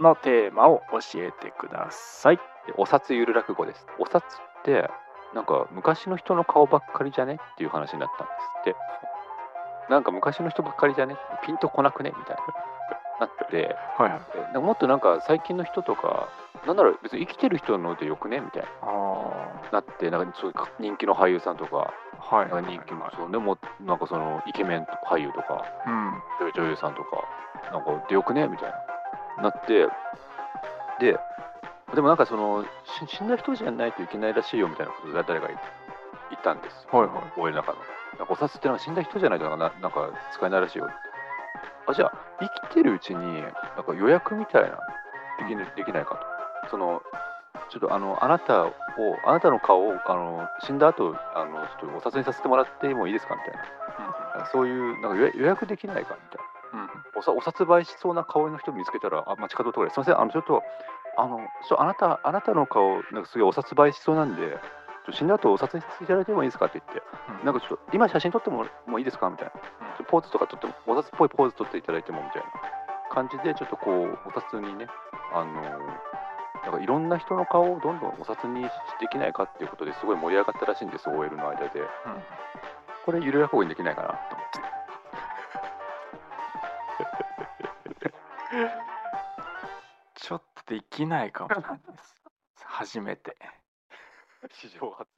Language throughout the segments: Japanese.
のテーマを教えてください。でお札ゆる落語です。お札って、なんか昔の人の顔ばっかりじゃねっていう話になったんですって。なんか昔の人ばっかりじゃね？ピンとこなくね？みたいな。なって、はいもっとなんか最近の人とか、なんなら別に生きてる人のでよくね？みたいあな。なって、なんかそういうか人気の俳優さんとか、あ、はいなんか人気の、そうでもなんかそのイケメン俳優とか、うん。女女優さんとか、なんかでよくね？みたいな。なって、で、でもなんかその、し死んだ人じゃないといけないらしいよみたいなことを誰か言ったんですよ。はいはい。俺の中の。なんかお札ってなんか死んだ人じゃないとなんかななんか使えないらしいよって。あ、じゃあ、生きてるうちに、なんか予約みたいな、でき,、できないかと。その、ちょっとあの、あなたを、あなたの顔を、あの、死んだ後、あの、ちょっとお札にさせてもらってもいいですかみたいな。そういう、なんか予予約できないかみたいな。うん。おさお札映えしそうな顔の人見つけたら、あ、街角とかですみません、あの、ちょっと、あの、ちょあなた、あなたの顔、なんかすごいお札映えしそうなんで、ちょ死んだ後お札にさせていただいてもいいですかって言って、なんかちょっと、今写真撮ってももういいですかみたいな。ポーズとか撮っても、お札っぽいポーズ撮っていただいてもみたいな感じで、ちょっとこう、お札にね、あの、なんかいろんな人の顔をどんどんお札にできないかっていうことですごい盛り上がったらしいんです、OL の間で。これ、ゆる落語にできないかなと思って。ちょっとできないかもしれないです。初めて。史上初。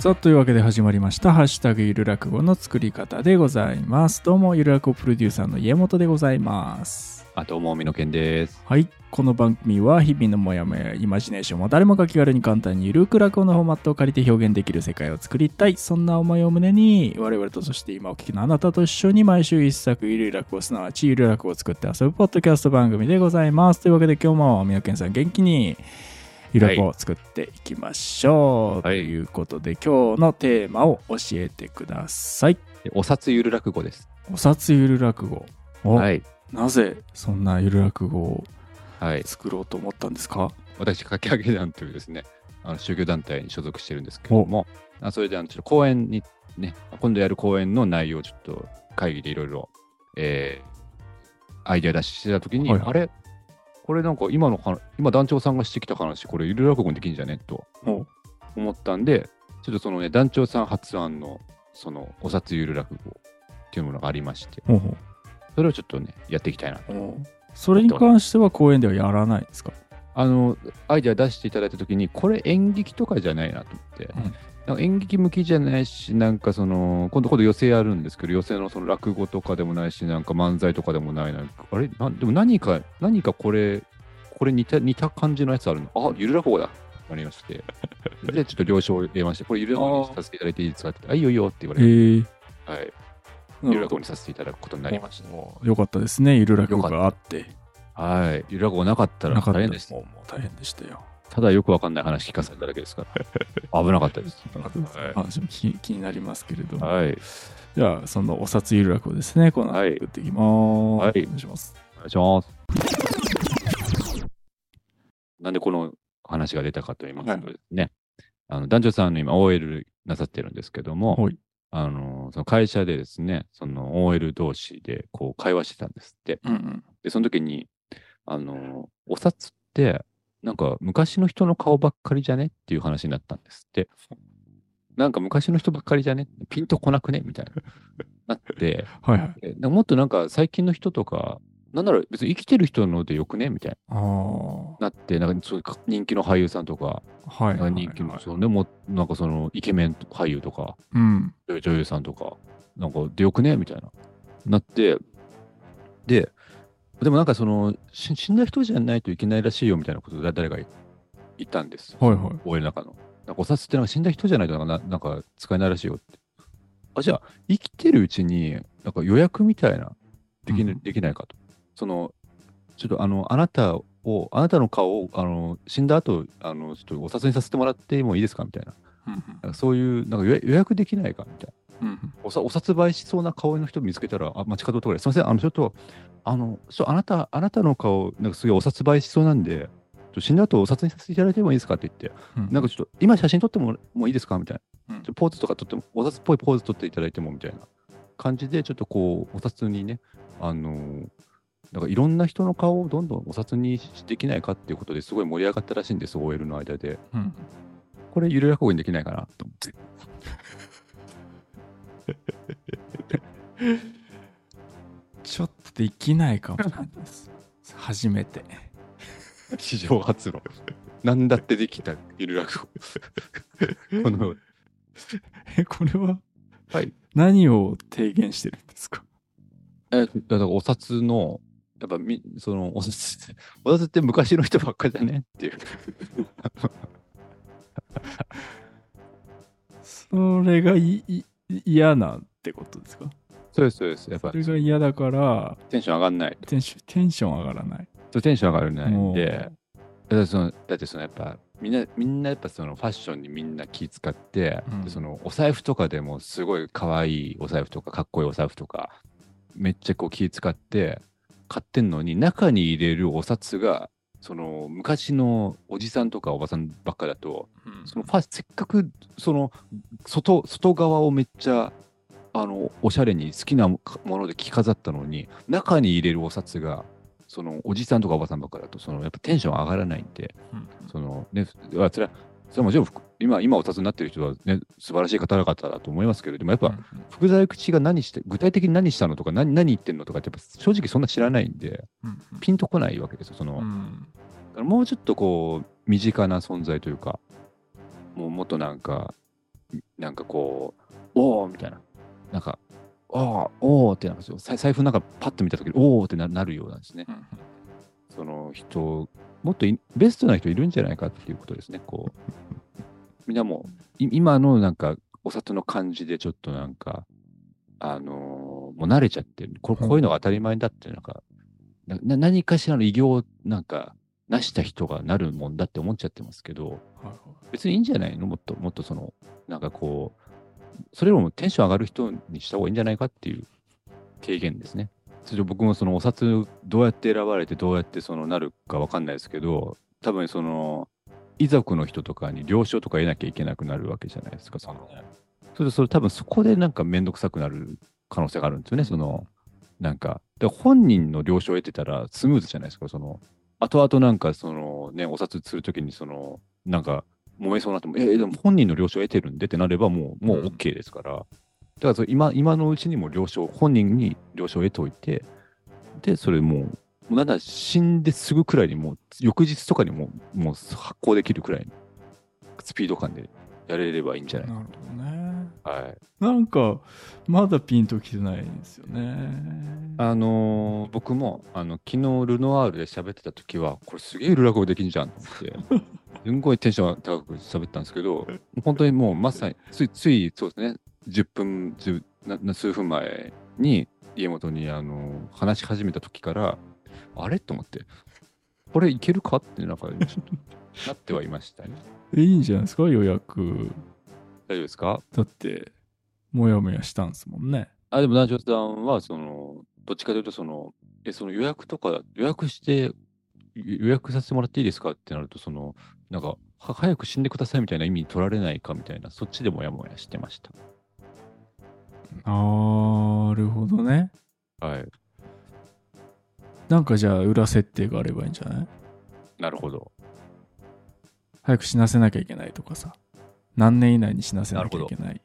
さあというわけで始まりました「ハッシュタグゆる落語」の作り方でございますどうもゆる落語プロデューサーの家元でございますあ、どうも、みのけんです。はい。この番組は日々のモヤモヤイマジネーションを誰もが気軽に簡単にゆるく落語のフォーマットを借りて表現できる世界を作りたい。そんな思いを胸に我々とそして今お聞きのあなたと一緒に毎週一作ゆる落語すなわちゆる落語を作って遊ぶポッドキャスト番組でございます。というわけで今日もみのけんさん元気にゆる落語を作っていきましょう、はい。ということで今日のテーマを教えてください。でお札ゆる落語です。お札ゆる落語。お。はい。なぜそんなゆる落語をはい。作ろうと思ったんですか？私、かき上げ団というですね、あの宗教団体に所属してるんですけども、あそれであのちょっと講演にね、今度やる講演の内容をちょっと会議でいろいろ、えーアイデア出ししてたときに、はいはい。あれ？これなんか今の話、今団長さんがしてきた話、これゆる落語にできんじゃね？とお。思ったんで、ちょっとそのね、団長さん発案の、そのお札ゆる落語っていうものがありまして、ほうほそれをちょっとね、やっていきたいなと。それに関しては公演ではやらないんですか？あの、アイデア出していただいたときに、これ演劇とかじゃないなと思って、うん。なんか演劇向きじゃないし、なんかその、今度今度寄席やるんですけど、寄席のその落語とかでもないし、なんか漫才とかでもないなんか。あれ？なでも何か、何かこれ、これ似た似た感じのやつあるの？あ、ゆる落語だ。なりまして。で、ちょっと了承を得まして、これゆる落語にさせていただいていいですかってあ、いいよいいよって言わえれて、ー、はい。ゆる落語にさせていただくことになりました。およかったですね。ゆる落語があって。はい。ゆる落語なかったら大変でした。もうもう大変でしたよ。ただよくわかんない話聞かされただけですから。危なかったです。話も気気になりますけれども、はい。じゃあそのお札ゆる落語ですね。この後はい。作っていきます、はい。お願いします。お願いします。なんでこの話が出たかと言いますとですね、あの男女さんの今 OL なさってるんですけども、はいあのその会社でですね、その OL 同士でこう会話してたんですって。うんうんで、その時に、あの、お札って、なんか昔の人の顔ばっかりじゃねっていう話になったんですって。なんか昔の人ばっかりじゃね？ピンとこなくね？みたいな。なって、はいはいえなんかもっとなんか最近の人とか、なんなら別に生きてる人のでよくね？みたいな。なって、なんかそういう人気の俳優さんとか、はいは人気の、そうね、もうなんかそのイケメン俳優とか、うん。女女優さんとか、なんかでよくね？みたいな。なって、で、でもなんかその、し死んだ人じゃないといけないらしいよみたいなことを誰か言ったんです。はいはい。俺の中の。なんかお札ってなんか死んだ人じゃないとなんかななんか使えないらしいよって。あ、じゃあ、生きてるうちに、なんか予約みたいな、でき,、うん。できないかと。その、ちょっとあの、あなたを、あなたの顔を、あの、死んだ後、あの、ちょっとお札にさせてもらってもいいですかみたいな。うんそういう、なんか予予約できないかみたいな。うんうんおさお札映えしそうな顔の人見つけたら、あ、街角とかですみません、あの、ちょっと、あの、ちょあなた、あなたの顔、なんかすごいお札映えしそうなんで、ちょっと死んだ後お札にさせていただいてもいいですかって言って、うんなんかちょっと、今写真撮ってももういいですかみたいな。うんポーズとかとっても、お札っぽいポーズ取っていただいてもみたいな感じで、ちょっとこう、お札にね、あのーなんかいろんな人の顔をどんどんお札にできないかっていうことですごい盛り上がったらしいんです、OL の間で。うんこれ、ゆる落語にできないかなと思って。ちょっとできないかもです。初めて。史上初の。何だってできたゆる落語。この、え、これは？はい。何を提言してるんですか？え、だからお札の、やっぱみ、その、お札、お札って昔の人ばっかりだね？っていう。それが嫌なってことですか？そうです、そうです。やっぱそれが嫌だからテンション上がんない。テンションテンション上がらない。そうテンション上がらないんで、もだってその、だってそのやっぱ、みんな、みんなやっぱそのファッションにみんな気使って、うんでそのお財布とかでもすごい可愛いお財布とか、かっこいいお財布とか、めっちゃこう気使って買ってんのに、中に入れるお札が、その昔のおじさんとかおばさんばっかだと、うん。そのファせっかくその外外側をめっちゃあのおしゃれに好きなもので着飾ったのに中に入れるお札がそのおじさんとかおばさんばっかだとそのやっぱテンション上がらないんでうん。そのねあそれはそれはもちろんふ今今お札になってる人はね素晴らしい方々だと思いますけれどもやっぱうん福沢諭吉が何して具体的に何したのとか何何言ってんのとかってやっぱ正直そんな知らないんでうんピンとこないわけですよその、うん。だからもうちょっとこう身近な存在というかもうもっとなんかなんかこうおおみたいな。なんかおおおおってなんか財財布なんかパッと見た時におおってななるようなんですね。うん。その人もっといベストな人いるんじゃないかっていうことですね。こう。みんなもい今のなんかお札の感じでちょっとなんかあのーもう慣れちゃってる。ここういうのが当たり前だってなんか。なな何かしらの偉業をなんか成した人がなるもんだって思っちゃってますけど別にいいんじゃないの？もっともっとそのなんかこうそれよりもテンション上がる人にした方がいいんじゃないかっていう提言ですね。それで僕もそのお札どうやって選ばれてどうやってそのなるかわかんないですけど多分その遺族の人とかに了承とか得なきゃいけなくなるわけじゃないですか。そのそれでそれ多分そこでなんかめんどくさくなる可能性があるんですよね。そのなんかで本人の了承を得てたらスムーズじゃないですか。その後々なんかそのねお札するときにそのなんか揉めそうになっても、え、でも本人の了承を得てるんでってなればもう、もううん OK ですから。だからそれ今、今のうちにも了承、本人に了承を得ておいて、で、それもう、なんだ、死んですぐくらいにもう、翌日とかにも、もう発行できるくらいのスピード感でやれればいいんじゃないなるほどね。はい。なんか、まだピンときてないんですよね。あのー僕も、あの、昨日ルノワールで喋ってた時は、これすげえルラ語できんじゃんと思って、すんごいテンション高く喋ったんですけど、本当にもうまさに、つい、つい、そうですね、10分、10なな数分前に、家元に、あのー話し始めた時から、あれ？と思って、これいけるか？って、なんか、ちょっと なってはいましたね。えいいんじゃないですか、予約。大丈夫ですか？だって、もやもやしたんですもんね。あ、でも、南條さんは、その、どっちかというと、その、え、その予約とか、予約して、予約させてもらっていいですか？ってなると、その、なんか、は早く死んでくださいみたいな意味に取られないかみたいな、そっちでもやもやしてました。なるほどね。はい。なんかじゃあ、裏設定があればいいんじゃない？なるほど。早く死なせなきゃいけないとかさ。何年以内に死なせなきゃいけない。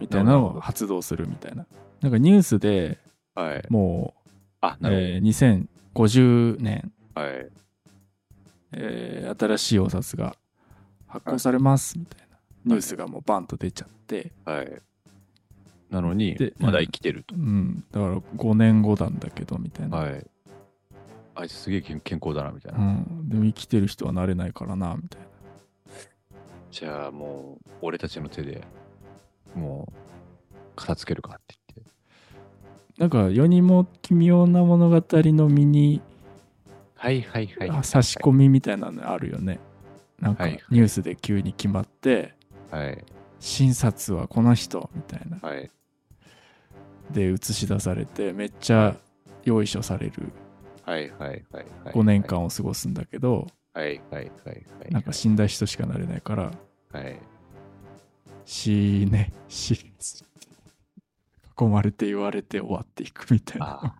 みたいなのを発動するみたいな。なんかニュースではい。もあ、う、なるえー2050年、ほど。はい。えー新しいお札が発行されますみたいなニュースがもうバンと出ちゃって、はい。なのにで、まだ生きてると。うん、だから5年後なんだけどみたいな、はい。あいつすげえ健健康だな、みたいうな。ん、でも生きてる人はなれないからなみたいなじゃあ、もう、俺たちの手で、もう、片付けるかって言って。なんか世にも奇妙な物語のミニはいはいはい。あ差し込みみたいなのあるよね。なんかはいニュースで急に決まって、はい。診察はこの人みたいな。はい。で映し出されて、めっちゃ用意書されるはいはいはいはい。5年間を過ごすんだけど、はいはいはいはい。なんか死んだ人しかなれないから、はい。死ね、死ね。囲まれて言われて終わっていくみたいな。ああ。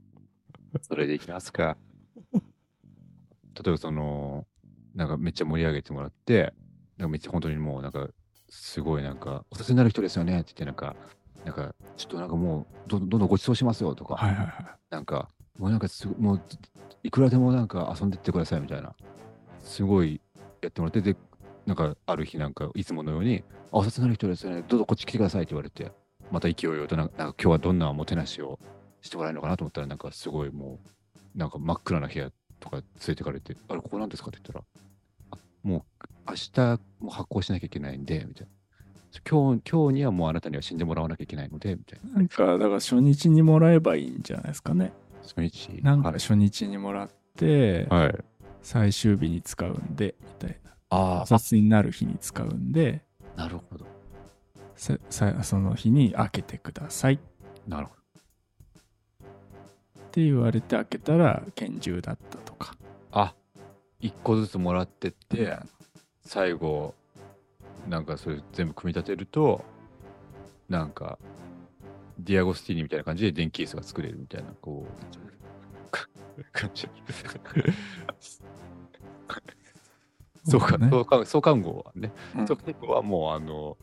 それでいきますか。例えばその、なんかめっちゃ盛り上げてもらって、なんかめっちゃ本当にもうなんか、すごいなんか、お札になる人ですよねって言って、なんか、なんか、ちょっとなんかもう、どんどんご馳走しますよとか、はいはいはなんか、もうなんかもう、いくらでもなんか遊んでってくださいみたいな、すごいやってもらって、で、なんかある日なんか、いつものように、あ、お札になる人ですよね、どうぞこっち来てくださいって言われて、また勢いよとなんか、なんか今日はどんなもてなしをしてもらえるのかなと思ったら、なんかすごいもう、なんか真っ暗な部屋とか連れてかれて、あれ、ここなんですかって言ったら、あもう明日もう発行しなきゃいけないんで、みたいな。今日今日にはもうあなたには死んでもらわなきゃいけないので、みたいな。い。なんか、だから初日にもらえばいいんじゃないですかね。初日？なんかはい初日にもらって、はい。最終日に使うんで、みたいな。あお札になる日に使うんで、あ、なるほど。ささその日に開けてくださいっなるほど。て言われて開けたら拳銃だったとか。あ一個ずつもらってって、最後なんかそれ全部組み立てるとなんかディアゴスティーニみたいな感じで電気ケースが作れるみたいなこうか感じそうか、ねそうか、創刊号はね、うん創刊号はもうあの、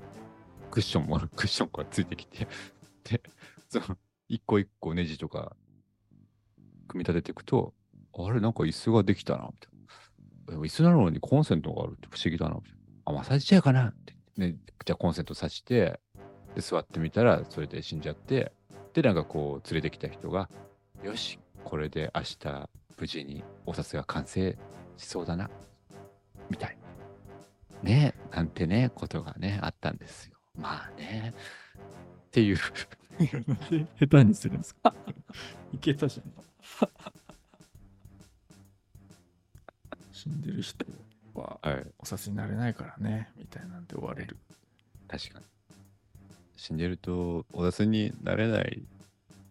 クッションも、クッションがついてきて、で、その、一個一個ネジとか、組み立てていくと、あれ、なんか椅子ができたな、みたいな。椅子なのにコンセントがあるって不思議だな、みたいな。あ、マッサージチェアかなって。ね、じゃあコンセント挿して、で、座ってみたら、それで死んじゃって、で、なんかこう、連れてきた人が、よし、これで明日、無事にお札が完成しそうだな、みたいな。ねなんてね、ことがね、あったんですよ。まあね。っていう。下手にするんですか？いけたじゃん。死んでる人ははい。お札になれないからね、みたいなんで終われる。確かに。死んでると、お札になれない。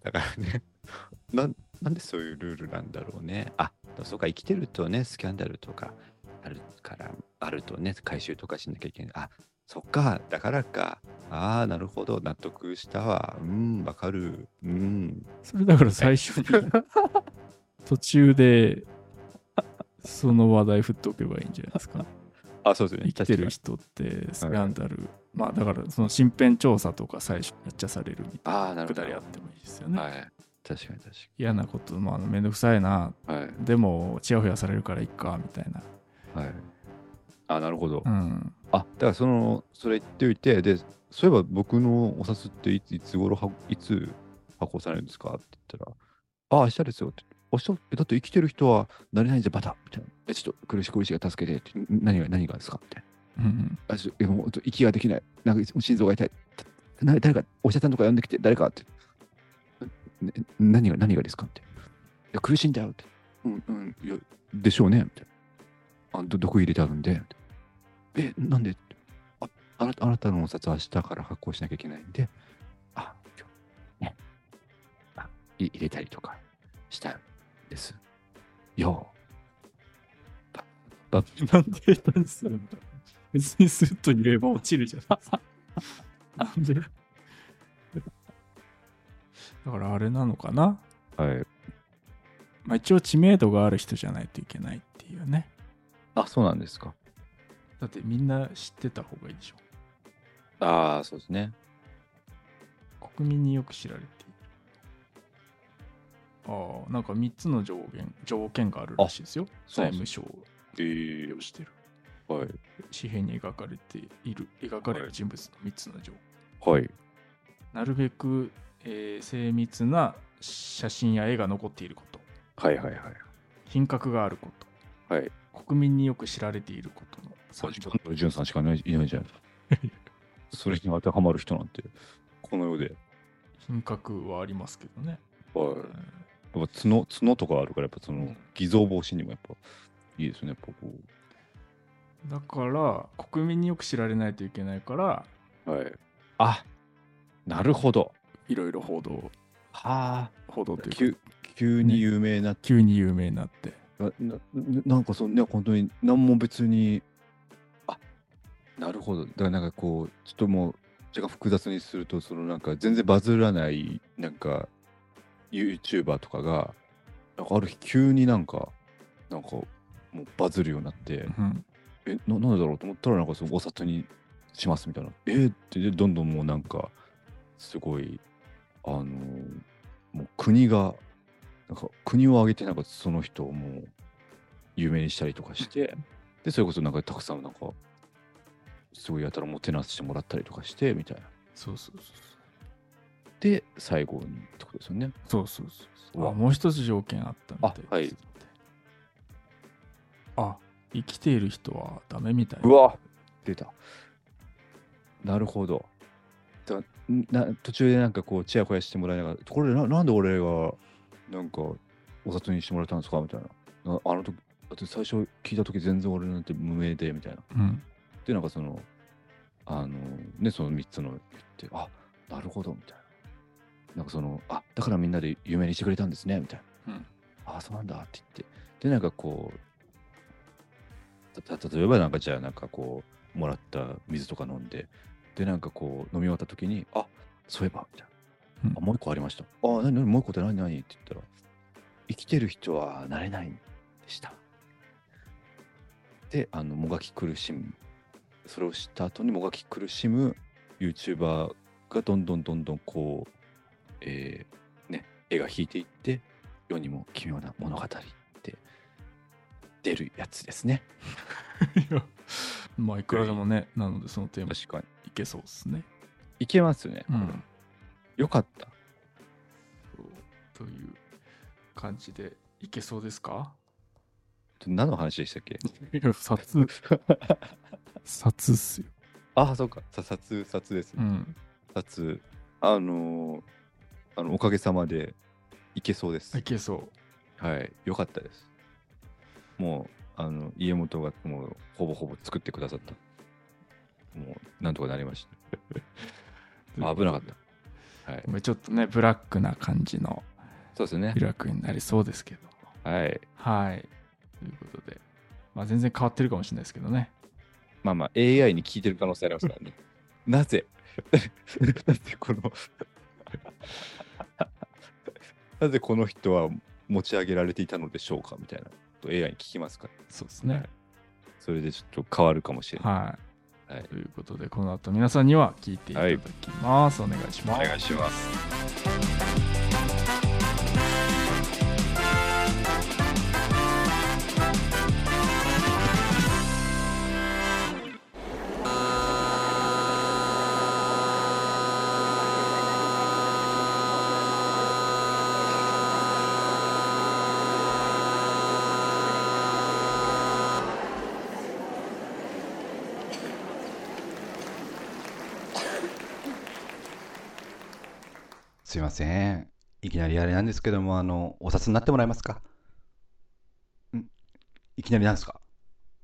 だからね。なんなんでそういうルールなんだろうね。あ、そうか、生きてるとね、スキャンダルとかあるから、あるとね、回収とかしなきゃいけない。あ、そっか、だからか。ああ、なるほど、納得したわ。うん、わかる。うん。それだから最初に 途中でその話題振っておけばいいんじゃないですか。あ、そうですね。生きてる人ってスキャンダル、まあだからその身辺調査とか最初めっちゃされるみたいああ、ななくるほど。だりあってもいいですよね。はい。確かに確嫌なこと、まあめんどくさいな、かに。はい。でもちやほやされるからいっかみたいな。はい。あ、なるほど。うん。あ、だからその、それ言っておいて、で、そういえば僕のお札っていついつ頃はいつ発行されるんですか？って言ったら、あ、明日ですよって。明日えだって生きてる人はなれないんじゃバタみたいな。え、ちょっと苦し苦しいが助けてって。ん何が何がですか？みたいな。うんあちょえもう息ができない。なんか心臓が痛い。な誰か、お医者さんとか呼んできて、誰かって。ね何が何がですか？って。いや、苦しいんだよって。うん、うん、いや、でしょうね。みたいな。あど毒入れてあるんで。え、なんで？ああなたあなたのお札は明日から発行しなきゃいけないんで、あ、今日、ね。あい入れたりとかしたんです。よ。なんで下手にするんだ別にスッと入れれば落ちるじゃないですか。なんで？だからあれなのかなはい。まあ一応知名度がある人じゃないといけないっていうね。あ、そうなんですか。だってみんな知ってた方がいいでしょ。ああ、そうですね。国民によく知られて。ああ、なんか3つの上限、条件があるらしいですよ。財務省利用してる。はい。紙幣に描かれている、描かれる人物の3つの条件。はい。なるべく、えー精密な写真や絵が残っていること。はいはいはい。品格があること。はい。国民によく知られていることの三条ジュンさんしかいないいないじゃない それに当てはまる人なんて、この世で。品格はありますけどね。はい。うんやっぱ角、角とかあるから、やっぱその、偽造防止にもやっぱ、いいですね、やっぱこだから、国民によく知られないといけないから、う。はい。あ、なるほど。いろいろ報道、はあ。報道というか、急、急に有名な、急に有名になって。なななんかそのね、本当に何も別に、あなるほど。だからなんかこう、ちょっともう、若干複雑にすると、そのなんか全然バズらない、なんか YouTuber とかが、なんかある日急になんか、なんかもうバズるようになって、うんえ、ななんでだろうと思ったら、なんかそのお札にしますみたいな。えーって、でどんどんもうなんか、すごい、あのーもう国が、なんか国を挙げて、なんかその人をもう有名にしたりとかして、で、それこそなんかたくさんなんか、すごいやたらもてなしてもらったりとかして、みたいな。そうそうそうで、最後にってことですよね。そうそうそうあもう一つ条件あったみたいですあはいあ生きている人はダメみたい。うわ出た。なるほど。な途中でなんかこう、ちやほやしてもらいながら、これななんで俺がなんかお札にしてもらったんですかみたいな。なあの時、だって最初聞いた時全然俺なんて無名でみたいな。うん。で、なんかその、あの、ね、その3つの言って、あなるほどみたいな。なんかその、あだからみんなで有名にしてくれたんですねみたいな。うんあそうなんだって言って。で、なんかこう、たた例えばなんかじゃあなんかこう、もらった水とか飲んで、で、なんかこう、飲み終わった時に、あそういえば、みたいな。うんあ、もう一個ありました。あ、なになにもう一個って何何？って言ったら、生きてる人はなれないんでした。で、あの、もがき苦しむ。それを知った後にもがき苦しむ YouTuber がどんどんどんどんこう、えーね、絵が引いていって、世にも奇妙な物語って出るやつですね。いやまあいくらでもね、なのでそのテーマ確かに。いけそうですね。いけますね。うん。よかった。という感じでいけそうですか？何の話でしたっけ？いや、札、札っすよ。あ、そうか。さ札、札ですね。うん。札、あのーあの、おかげさまでいけそうですい。けそう。はい。よかったです。もう、あの、家元がもう、ほぼほぼ作ってくださった。もう、なんとかなりました。危なかった。はい。ちょっとね、ブラックな感じのそうですねビ。ラックになりそうですけど。はい。はい。ということで、まあ全然変わってるかもしれないですけどね。まあまあ、AI に聞いてる可能性ありますからね。なぜ？なぜこの なぜこの人は持ち上げられていたのでしょうかみたいなこと AI に聞きますから。そうですね。それでちょっと変わるかもしれない。はい。はいということで、この後皆さんには聞いていただきます。お願いします。お願いします。すいません。いきなりあれなんですけども、あの、お札になってもらえますか？んいきなりなんですか？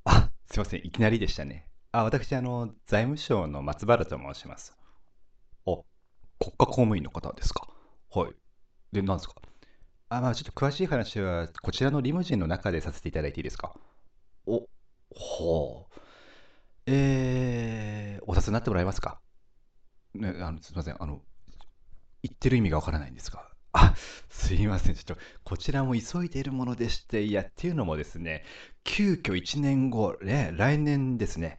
あ、すいません。いきなりでしたね。あ、私、あの、財務省の松原と申します。あ、国家公務員の方ですか？はい。で、なんですか？あ、まあ、ちょっと詳しい話は、こちらのリムジンの中でさせていただいていいですか？お、ほう。えー、お札になってもらえますか？ね、あの、すいません。あの、言ってる意味がわからないんですが。あ、すいません。ちょっと、こちらも急いでいるものでして、いや、っていうのもですね、急遽1年後、ね、来年ですね、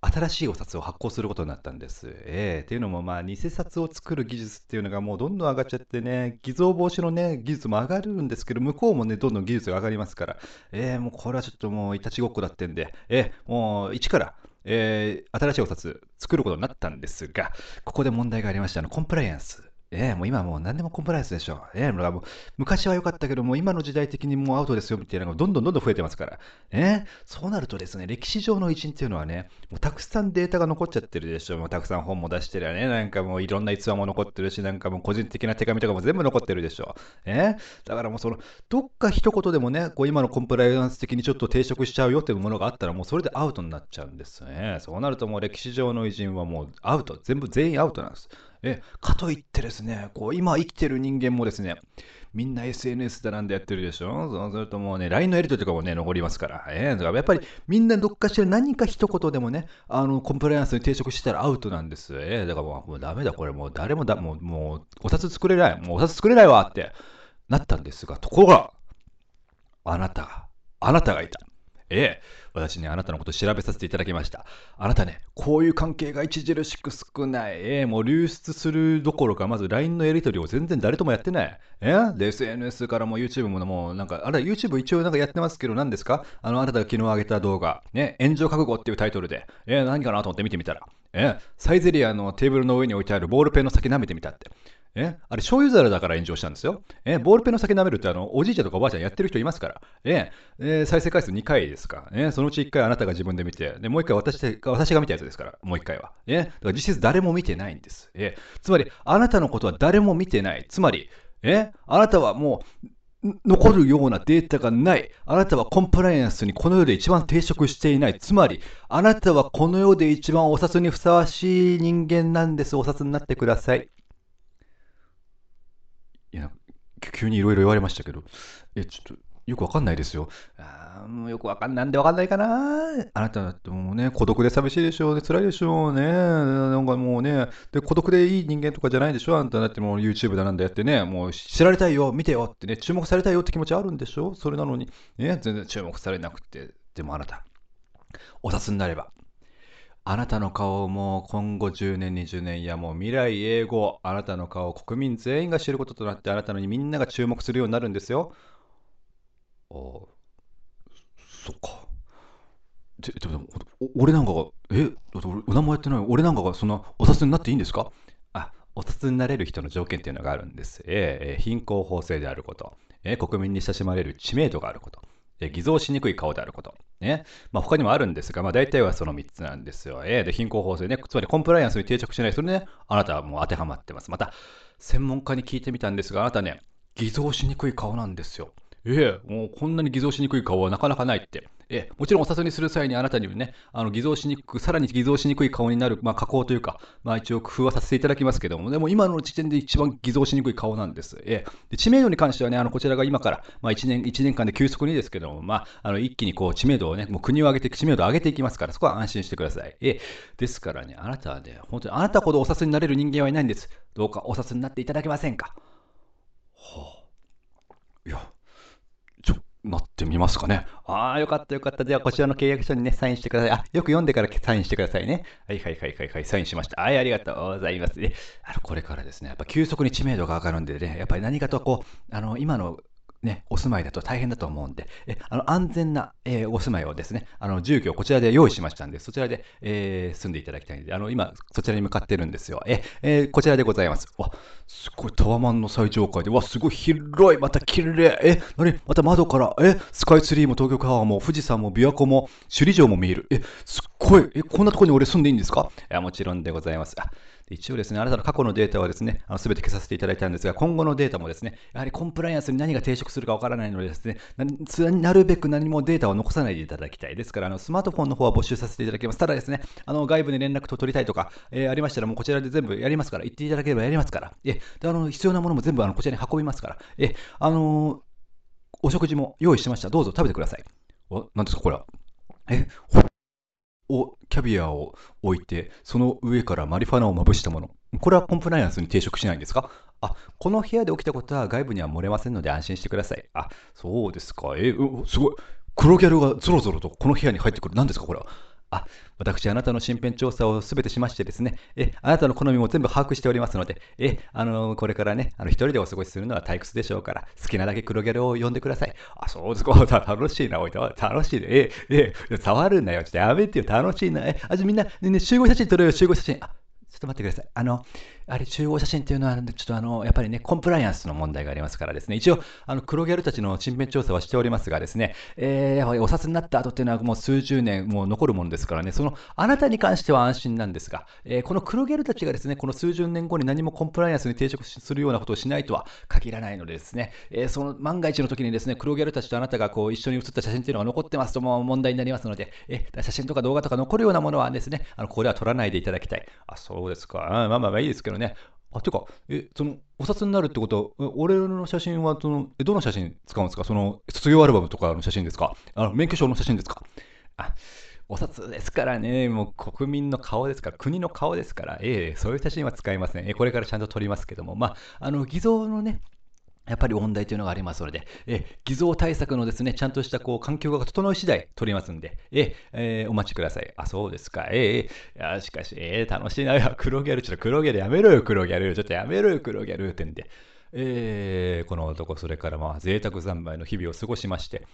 新しいお札を発行することになったんです。ええっていうのも、まあ、偽札を作る技術っていうのがもうどんどん上がっちゃってね、偽造防止のね、技術も上がるんですけど、向こうもね、どんどん技術が上がりますから、ええもうこれはちょっともういたちごっこだってんで、ええもう一から、えー新しいお札作ることになったんですが、ここで問題がありましたあのコンプライアンス。ええもう今もう何でもコンプライアンスでしょ。ええだからもう昔は良かったけども、今の時代的にもうアウトですよみたいなのがどんどんどんどん増えてますから。ええそうなるとですね、歴史上の偉人っていうのはね、もうたくさんデータが残っちゃってるでしょ。もうたくさん本も出してるよね。なんかもういろんな逸話も残ってるし、なんかもう個人的な手紙とかも全部残ってるでしょ。ええだからもうその、どっか一言でもね、こう今のコンプライアンス的にちょっと抵触しちゃうよっていうものがあったら、もうそれでアウトになっちゃうんですね。そうなるともう歴史上の偉人はもうアウト。全部全員アウトなんです。え、かといってですね、こう今生きてる人間もですね、みんな SNS だなんだやってるでしょ？そうするともうね、LINE のやり取りとかもね、残りますから。えー、だからやっぱりみんなどっかしら何か一言でもね、あの、コンプライアンスに抵触したらアウトなんです。えー、だからもうもうダメだ、これもう誰もだ、もう、もう、お札作れない、もうお札作れないわってなったんですが、ところが、あなたが、あなたがいた。ええ、私ね、あなたのこと調べさせていただきました。あなたね、こういう関係が著しく少ない。ええ、もう流出するどころか、まず LINE のやり取りを全然誰ともやってない。ええ、で、SNS からも YouTube ももうなんか、あれ、YouTube 一応なんかやってますけど、何ですか？あの、あなたが昨日上げた動画、ね、炎上覚悟っていうタイトルで、ええ、何かなと思って見てみたら、ええ、サイゼリアのテーブルの上に置いてあるボールペンの先舐めてみたって。え？あれ、醤油皿だから炎上したんですよ。え？ボールペンの先舐めるってあの、おじいちゃんとかおばあちゃんやってる人いますから。え？え再生回数2回ですか。え？そのうち1回あなたが自分で見て、でもう1回私私が見たやつですから、もう1回は。え？だから実質誰も見てないんです。え？つまり、あなたのことは誰も見てない。つまり、え？あなたはもう、残るようなデータがない。あなたはコンプライアンスにこの世で一番抵触していない。つまり、あなたはこの世で一番お札にふさわしい人間なんです。お札になってくださ。いや、急にいろいろ言われましたけど、え、ちょっと、よくわかんないですよ。あもうよくわかんない。なんでわかんないかなあなただってもうね、孤独で寂しいでしょうね。辛いでしょうね。なんかもうね、で、孤独でいい人間とかじゃないでしょあんただってもう YouTube だなんだやってね、もう知られたいよ、見てよってね、注目されたいよって気持ちあるんでしょそれなのに、ね、全然注目されなくて。でもあなた、お札になれば、あなたの顔をもう今後10年、20年、いやもう未来永劫、あなたの顔を国民全員が知ることとなって、あなたのにみんなが注目するようになるんですよ。ああそっか。で、でも、俺なんかが、え、っ、お名前やってない、俺なんかがそんなお札になっていいんですか？あ、お札になれる人の条件っていうのがあるんです。ええ貧困法制であること、え国民に親しまれる知名度があること、偽造しにくい顔であること。ね。まあ、他にもあるんですが、まあ、大体はその3つなんですよ。えで、貧困法制ね。つまりコンプライアンスに定着しない。それね、あなたはもう当てはまってます。また、専門家に聞いてみたんですが、あなたね、偽造しにくい顔なんですよ。ええもうこんなに偽造しにくい顔はなかなかないって。ええもちろんお札にする際にあなたにもね、あの偽造しにくく、さらに偽造しにくい顔になる、まあ、加工というか、まあ、一応工夫はさせていただきますけども、でも今の時点で一番偽造しにくい顔なんです。ええで知名度に関してはね、あのこちらが今から、まあ、1年、1年間で急速にですけども、まあ、あの一気にこう知名度をね、もう国を挙げて、知名度を上げていきますから、そこは安心してください。ええですからね、あなたはね、本当にあなたほどお札になれる人間はいないんです。どうかお札になっていただけませんか？はあ、いや、なってみますかね。ああ、よかったよかった。では、こちらの契約書にね、サインしてください。あ、よく読んでからサインしてくださいね。はいはいはいはいはい、サインしました。はい、ありがとうございます。で、あの、これからですね、やっぱ急速に知名度が上がるんでね、やっぱり何かとこう、あの、今のね、お住まいだと大変だと思うんで、えあの安全な、えーお住まいをですね、あの住居をこちらで用意しましたんで、そちらで、えー住んでいただきたいんで、あの今、そちらに向かってるんですよ。ええーこちらでございます。わ、すごいタワマンの最上階で、わ、すごい広い、また綺麗。え、なに、また窓から、え、スカイツリーも東京タワーも富士山も琵琶湖も首里城も見える。え、すっごい、え、こんなとこに俺住んでいいんですか？いや、もちろんでございます。あ一応ですね、あなたの過去のデータはですね、すべて消させていただいたんですが、今後のデータもですね、やはりコンプライアンスに何が抵触するかわからないのでですね、ななるべく何もデータを残さないでいただきたい。ですから、あのスマートフォンの方は募集させていただきます。ただですね、あの外部に連絡と取りたいとか、えーありましたら、もうこちらで全部やりますから、言っていただければやりますから、えであの必要なものも全部あのこちらに運びますから、えあのお食事も用意しました。どうぞ食べてください。お、何ですか、これは。え、お、キャビアを置いて、その上からマリファナをまぶしたもの。これはコンプライアンスに抵触しないんですか？あ、この部屋で起きたことは外部には漏れませんので安心してください。あ、そうですか。え、すごい。黒ギャルがゾロゾロとこの部屋に入ってくる。何ですか、これは？あ、私、あなたの身辺調査をすべてしましてですね、え、あなたの好みも全部把握しておりますので、え、あの、これからね、あの、一人でお過ごしするのは退屈でしょうから、好きなだけ黒ギャルを呼んでください。あ、そうですか。楽しいな、おい、楽しいね。え、え、触るなよ。ちょっとやめてよ。楽しいな。え、あ、じゃみんな、ねね、集合写真撮ろうよ、集合写真。あ、ちょっと待ってください。あの、あれ、集合写真っていうのは、ちょっとあの、やっぱりね、コンプライアンスの問題がありますからですね、一応、あの、黒ギャルたちの身辺調査はしておりますがですね、えー、やはりお札になった後っていうのはもう数十年もう残るものですからね、その、あなたに関しては安心なんですが、えーこの黒ギャルたちがですね、この数十年後に何もコンプライアンスに抵触するようなことをしないとは限らないのでですね、えーその万が一の時にですね、黒ギャルたちとあなたがこう一緒に写った写真っていうのが残ってますともう問題になりますので、え写真とか動画とか残るようなものはですね、あのここでは撮らないでいただきたい。あ、そうですか。まあまあまあいいですけどね。あ、てか、え、その、お札になるってことは、俺の写真は、その、え、どの写真使うんですか？その、卒業アルバムとかの写真ですか？あの、免許証の写真ですか？あ、お札ですからね、もう国民の顔ですから、国の顔ですから、ええそういう写真は使いません。えこれからちゃんと撮りますけども、まあ、あの、偽造のね、やっぱり問題というのがありますので、え偽造対策のですね、ちゃんとしたこう環境が整い次第取りますんで、ええーお待ちください。あ、そうですか。ええいやしかし、えー楽しいな。黒ギャル、ちょっと黒ギャルやめろよ、黒ギャル。ちょっとやめろよ、黒ギャルってんで。えーこの男、それからまあ、贅沢三昧の日々を過ごしまして、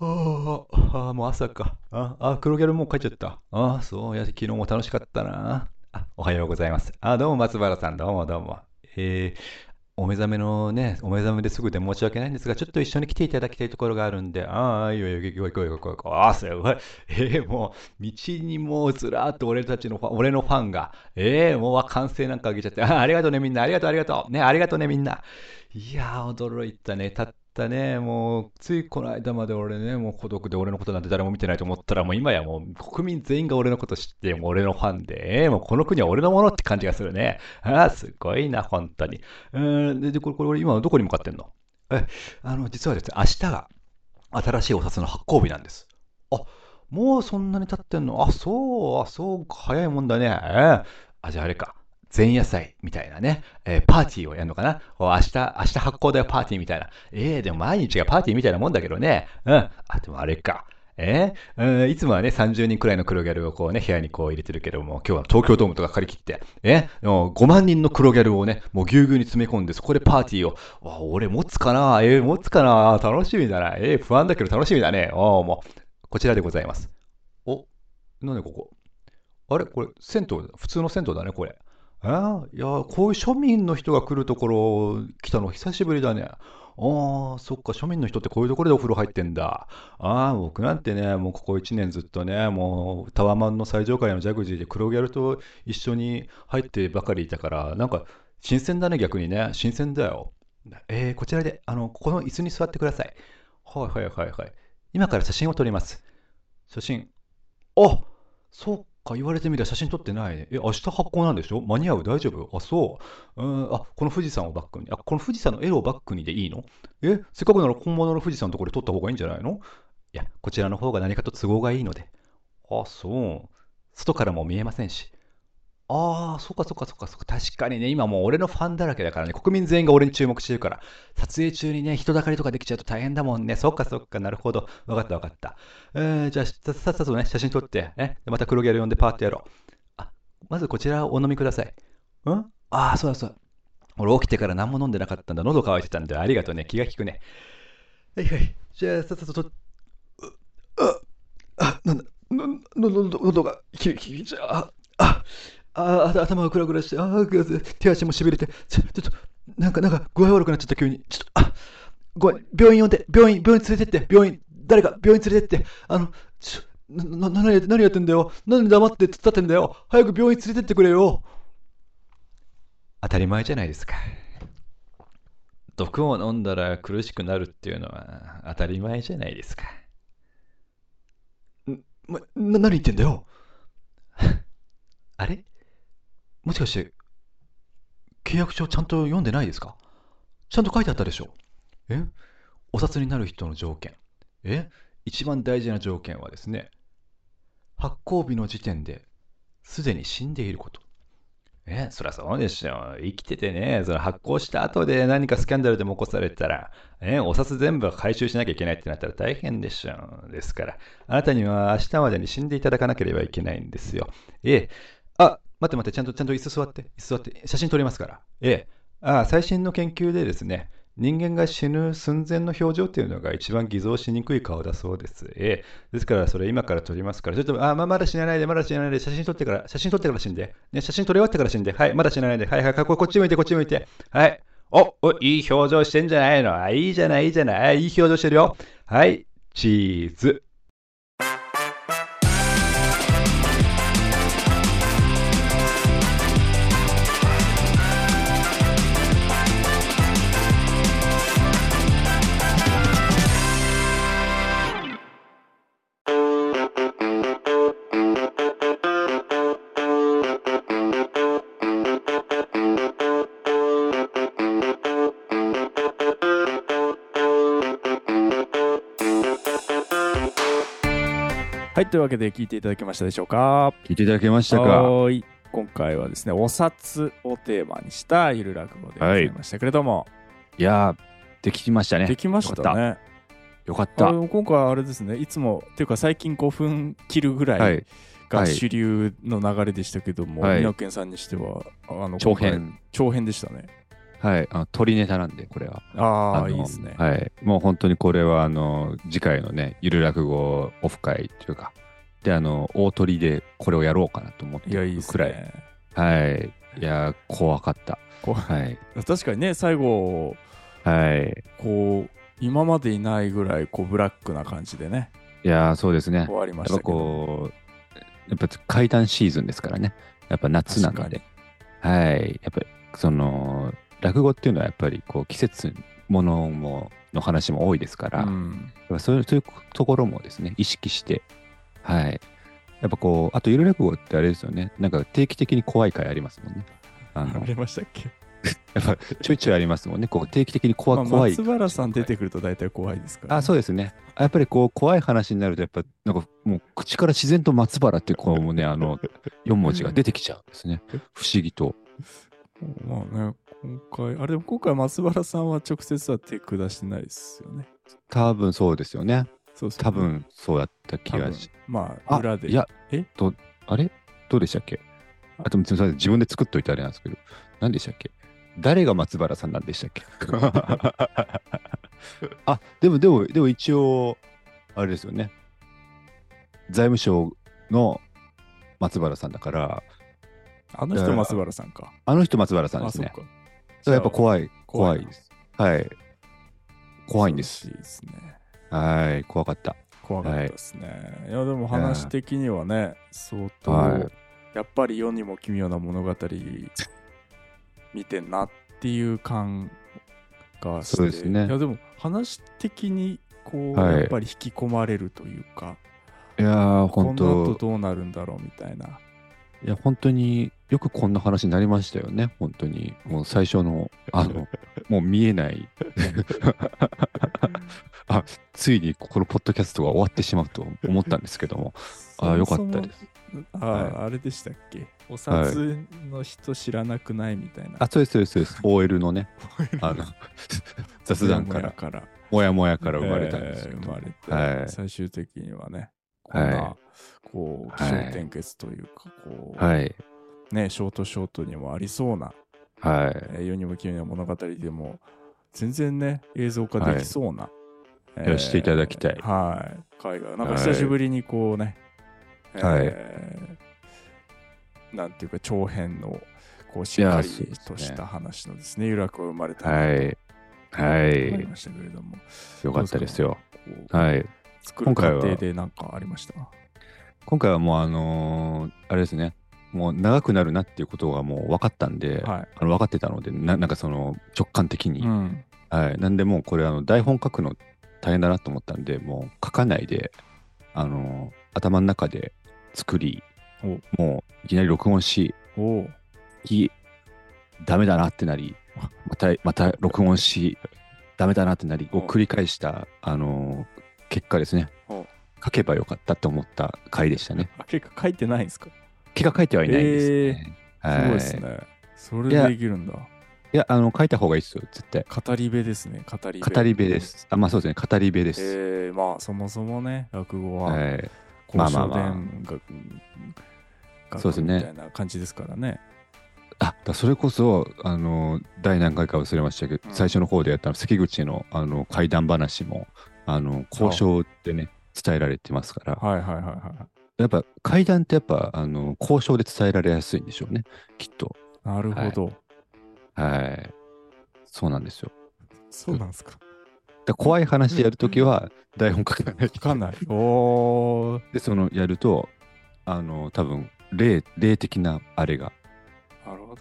ああ、もう朝か。あ、あ黒ギャルもう帰っちゃった。ああ、そう、や、昨日も楽しかったな。あ、おはようございます。あ、どうも松原さん、どうもどうも。えーお目覚めのね、お目覚めですぐで申し訳ないんですが、ちょっと一緒に来ていただきたいところがあるんで、ああ、いいよいよ、行こう行こう行こう行こう。ああ、すごい。えー、もう、道にもうずらーっと俺たちのファン、俺のファンが、えー、もう歓声なんかあげちゃって、ああありがとうねみんな、ありがとうありがとう。ね、ありがとうねみんな。いやー、驚いたね。たったね、もう、ついこの間まで俺ね、もう孤独で俺のことなんて誰も見てないと思ったら、もう今やもう国民全員が俺のこと知って、もう俺のファンで、えーもうこの国は俺のものって感じがするね。ああ、すごいな、本当に。うん、で、でこれ、これ今どこに向かってんの？え、あの、実はですね、明日が新しいお札の発行日なんです。あ、もうそんなに経ってんの？あ、そう、あ、そう、早いもんだね。えーあ、じゃああれか。前夜祭みたいなね、えーパーティーをやるのかな？明日、明日発行だよパーティーみたいな。ええでも毎日がパーティーみたいなもんだけどね。うん。あ、でもあれか。えー？うんいつもはね、30人くらいの黒ギャルをこうね、部屋にこう入れてるけども、今日は東京ドームとか借り切って、えもう5万人の黒ギャルをね、もうぎゅうぎゅうに詰め込んで、そこでパーティーを、わ俺持つかな？えー持つかな？楽しみだな。えー不安だけど楽しみだね。おもう、こちらでございます。お、なんでここあれ？これ、銭湯、普通の銭湯だね、これ。ああ、いや、こういう庶民の人が来るところ来たの久しぶりだね。ああ、そっか、庶民の人ってこういうところでお風呂入ってんだ。ああ、僕なんてね、もうここ1年ずっとね、もうタワマンの最上階のジャグジーで黒ギャルと一緒に入ってばかりいたから、なんか新鮮だね、逆にね。新鮮だよ。えー、こちらで、あの、ここの椅子に座ってください。はいはいはいはい。今から写真を撮ります。写真。あそうか、言われてみれば写真撮ってないね。え、明日発行なんでしょ？間に合う？大丈夫？あ、そう。うん、あ、この富士山をバックに。あ、この富士山の絵をバックにでいいの？え、せっかくなら本物の富士山のところで撮った方がいいんじゃないの？いや、こちらの方が何かと都合がいいので。あ、そう。外からも見えませんし。ああ、そっかそっかそっかそっか。確かにね、今もう俺のファンだらけだからね、国民全員が俺に注目してるから、撮影中にね、人だかりとかできちゃうと大変だもんね。そっかそっか、なるほど。わかったわかった。えー、じゃあ、さっさとね、写真撮って、ね、また黒ギャル呼んでパーってやろう。あ、まずこちらをお飲みください。ん？ああ、そうだそうだ。俺起きてから何も飲んでなかったんだ。喉乾いてたんで、ありがとうね。気が利くね。はいはい。じゃあ、さっさとと、うあ、あ、なんだ、の、の、の喉が、き、き、じゃあ、あ、あ、あ頭がクラクラして、あ、ぐ手足もしびれて、ちょ、っと、なんか、なんか、具合悪くなっちゃった、急に。ちょっと、あ、ごめん、病院呼んで、病院、病院連れてって、病院、誰か病院連れてって、あの、ちょ、な、な、何やって、何やってんだよ。何で黙って突っ立ってんだよ。早く病院連れてってくれよ。当たり前じゃないですか。毒を飲んだら苦しくなるっていうのは当たり前じゃないですか。ん、ま、な、何言ってんだよ。あれ？もしかして、契約書ちゃんと読んでないですか？ちゃんと書いてあったでしょ？え？お札になる人の条件。え？一番大事な条件はですね、発行日の時点ですでに死んでいること。え、そりゃそうでしょ。生きててね、その発行した後で何かスキャンダルでも起こされたら、え、お札全部回収しなきゃいけないってなったら大変でしょ。ですから、あなたには明日までに死んでいただかなければいけないんですよ。ええ、待って待って、ちゃんと、ちゃんと椅子座って、椅子座って、写真撮りますから。ええ、ああ、最新の研究でですね、人間が死ぬ寸前の表情っていうのが一番偽造しにくい顔だそうです。ええ、ですから、それ今から撮りますから、ちょっと、あ、ままだ死なないで、まだ死なないで、写真撮ってから、写真撮ってから死んで。ね、写真撮り終わってから死んで。はい、まだ死なないで。はいはい、ここっち向いて、こっち向いて。はい。お、お、いい表情してんじゃないのあ、いいじゃない、いいじゃない。いい表情してるよ。はい、チーズ。というわけで聞いていただけましたでしょうか？聞いていただけましたか？はーい。今回はですね、お札をテーマにしたゆる落語でございましたけれども、いやー、できましたね。できましたよかね。よかった。今回はあれですね、いつも、っていうか最近5分切るぐらはいい。がはい主流の流れでしたけども、はい宮健さんにしては、あの長編長編でしたね。はい。あの鳥ネタなんで、これは。ああ、のいいですね。はい。もう本当にこれは、あの、次回のね、ゆる落語オフ会というか、で、あの、大鳥でこれをやろうかなと思っていや、いいですくらい。ね。はい。いやー、怖かった。こはい。う 確かにね、最後、はい。こう、今までいないぐらい、こう、ブラックな感じでね、いやー、そうですね。終わりまやっぱしたけど。こう、やっぱ階段シーズンですからね。やっぱ夏なの確で。はい。やっぱり、その、落語っていうのはやっぱりこう季節ものもの話も多いですから、うんそういうそういうところもですね、意識して、はい。やっぱこう、あとゆる落語ってあれですよね、なんか定期的に怖い回ありますもんね。あのありましたっけ？やっぱちょいちょいありますもんね、こう定期的に怖,、まあ怖い。松原さん出てくると大体怖いですから、あ、そうですね。やっぱりこう怖い話になると、やっぱなんかもう口から自然と松原ってこうもうね、あの4文字が出てきちゃうんですね。不思議と。まあね、今回、あれでも今回松原さんは直接は手下してないですよね。多分そうですよね。そうそう。多分そうだった気がし。まあ、あ裏で。いや、え？どあれ？どうでしたっけ？あとすみません自分で作っといてあれなんですけど、何でしたっけ？誰が松原さんなんでしたっけ？あ、でも、でも、でも一応、あれですよね。財務省の松原さんだから、あの人松原さんか。あの人松原さんであ、すね。そっか。だからやっぱ怖い、怖い怖いです。はい。怖いんです。いですね。はい、怖かった。怖かったですね。い、や、でも話的にはね、相当、はいやっぱり世にも奇妙な物語見てんなっていう感がしてそうですねいや、でも話的にこう、はいやっぱり引き込まれるというか、いや本当の後どうなるんだろうみたいな。いや、本当によくこんな話になりましたよね、本当に。もう最初の、あの、もう見えない。あ、ついにこのポッドキャストが終わってしまうと思ったんですけども、あよかったです。あ、はい。あれでしたっけ？お札の人知らなくないみたいな。あ、そうです、そうです、そうです。OL のね、あの、雑談から、から。もやもやから生まれたんですけど、えー生まれて、はい。最終的にはね、こんな、はこう、はい。気象転結というか、こう、はい、ね、ショートショートにもありそうな、はい。えー世にも奇妙な物語でも、全然ね、映像化できそうな、えい。やしていただきたい。はい。海外、なんかはい。久しぶりにこうね、はい。えーなんていうか、長編の、こう、しっかりとした話のですね、由来が生まれたはい、はありい。ましたけれども、よかったですよ。はい。作る過今回は。程で何かありました？今回はもう、あのーあれですね、もう長くなるなっていうことがもう分かったんで、はい。あの分かってたのでな、なんかその直感的に、うん。はい、なんでもうこれあの台本書くの大変だなと思ったんで、もう書かないで、あの頭の中で作り、もういきなり録音し、いダメだなってなり、またまた録音し、ダメだなってなりを繰り返した、あの結果ですね。書けばよかったと思った回でしたね。あ、結果書いてないんですか？結果書いてはいないですね。すごいですはいね。それでできるんだ。いや、あの、書いた方がいいですよ、絶対。語り部ですね、語り部。語り部で。す。あ、まあそうですね、語り部です。えー、まあそもそもね、落語ははい。ま交あまあまあそうですねみたいな感じですからね。あだそれこそ、あの、第何回か忘れましたけど、うん最初の方でやった関口のあの怪談話も、あの、交渉でね、伝えられてますから、はいはいはいはやっぱ怪談ってやっぱ、あの、交渉で伝えられやすいんでしょうね、きっと。い。なるほど。はい。そうなんですよ。そうなんですか。だ怖い話やるときは、台本書かない。聞かない。おー。で、その、やると、あの、多分霊、霊的なあれが。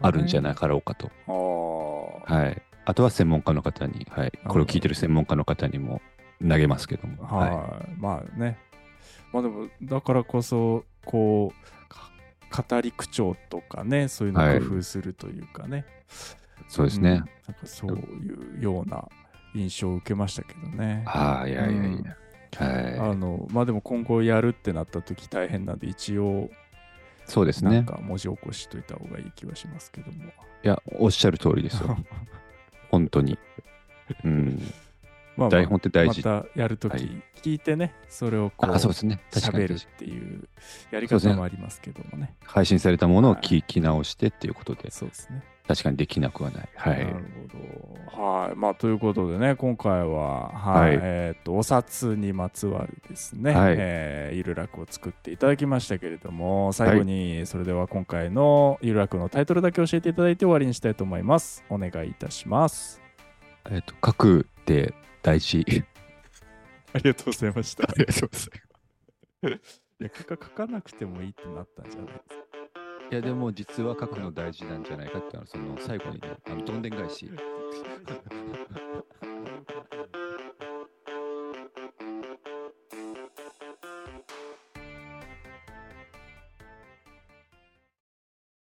あるんじゃないかろうかと。あー。はい。あとは専門家の方に、はい。これを聞いてる専門家の方にも投げますけども。はい、はまあね。まあでも、だからこそ、こう、か語り口調とかね、そういうのを工夫するというかね。い。そうですんね。なんかそういうような印象を受けましたけどね。ああ、いやいやいや。うんはい。あのまあでも今後やるってなった時大変なんで一応そうですね。なんか文字起こしといた方がいい気はしますけども。いや、おっしゃる通りですよ。本当に。うん。まあまあ台本って大事。またやるときはい聞いてね、それをこうあ、そうですね。喋るっていうやり方もありますけどもね。配信されたものを聞き直してっていうことで、そうですね。確かにできなくはない。はい。なるほど。はい。まあ、ということでね、今回は、はい。はいえっ、と、お札にまつわるですね、はいえーゆるらくを作っていただきましたけれども、最後に、それでは今回のゆるらくのタイトルだけ教えていただいて終わりにしたいと思います。お願いいたします。えっと、書くって大事。ありがとうございました。ありがとうございます。いや、書かなくてもいいってなったんじゃないですか。いや、でも実は書くの大事なんじゃないかっていうのは、その最後にね、あのどんでん返し。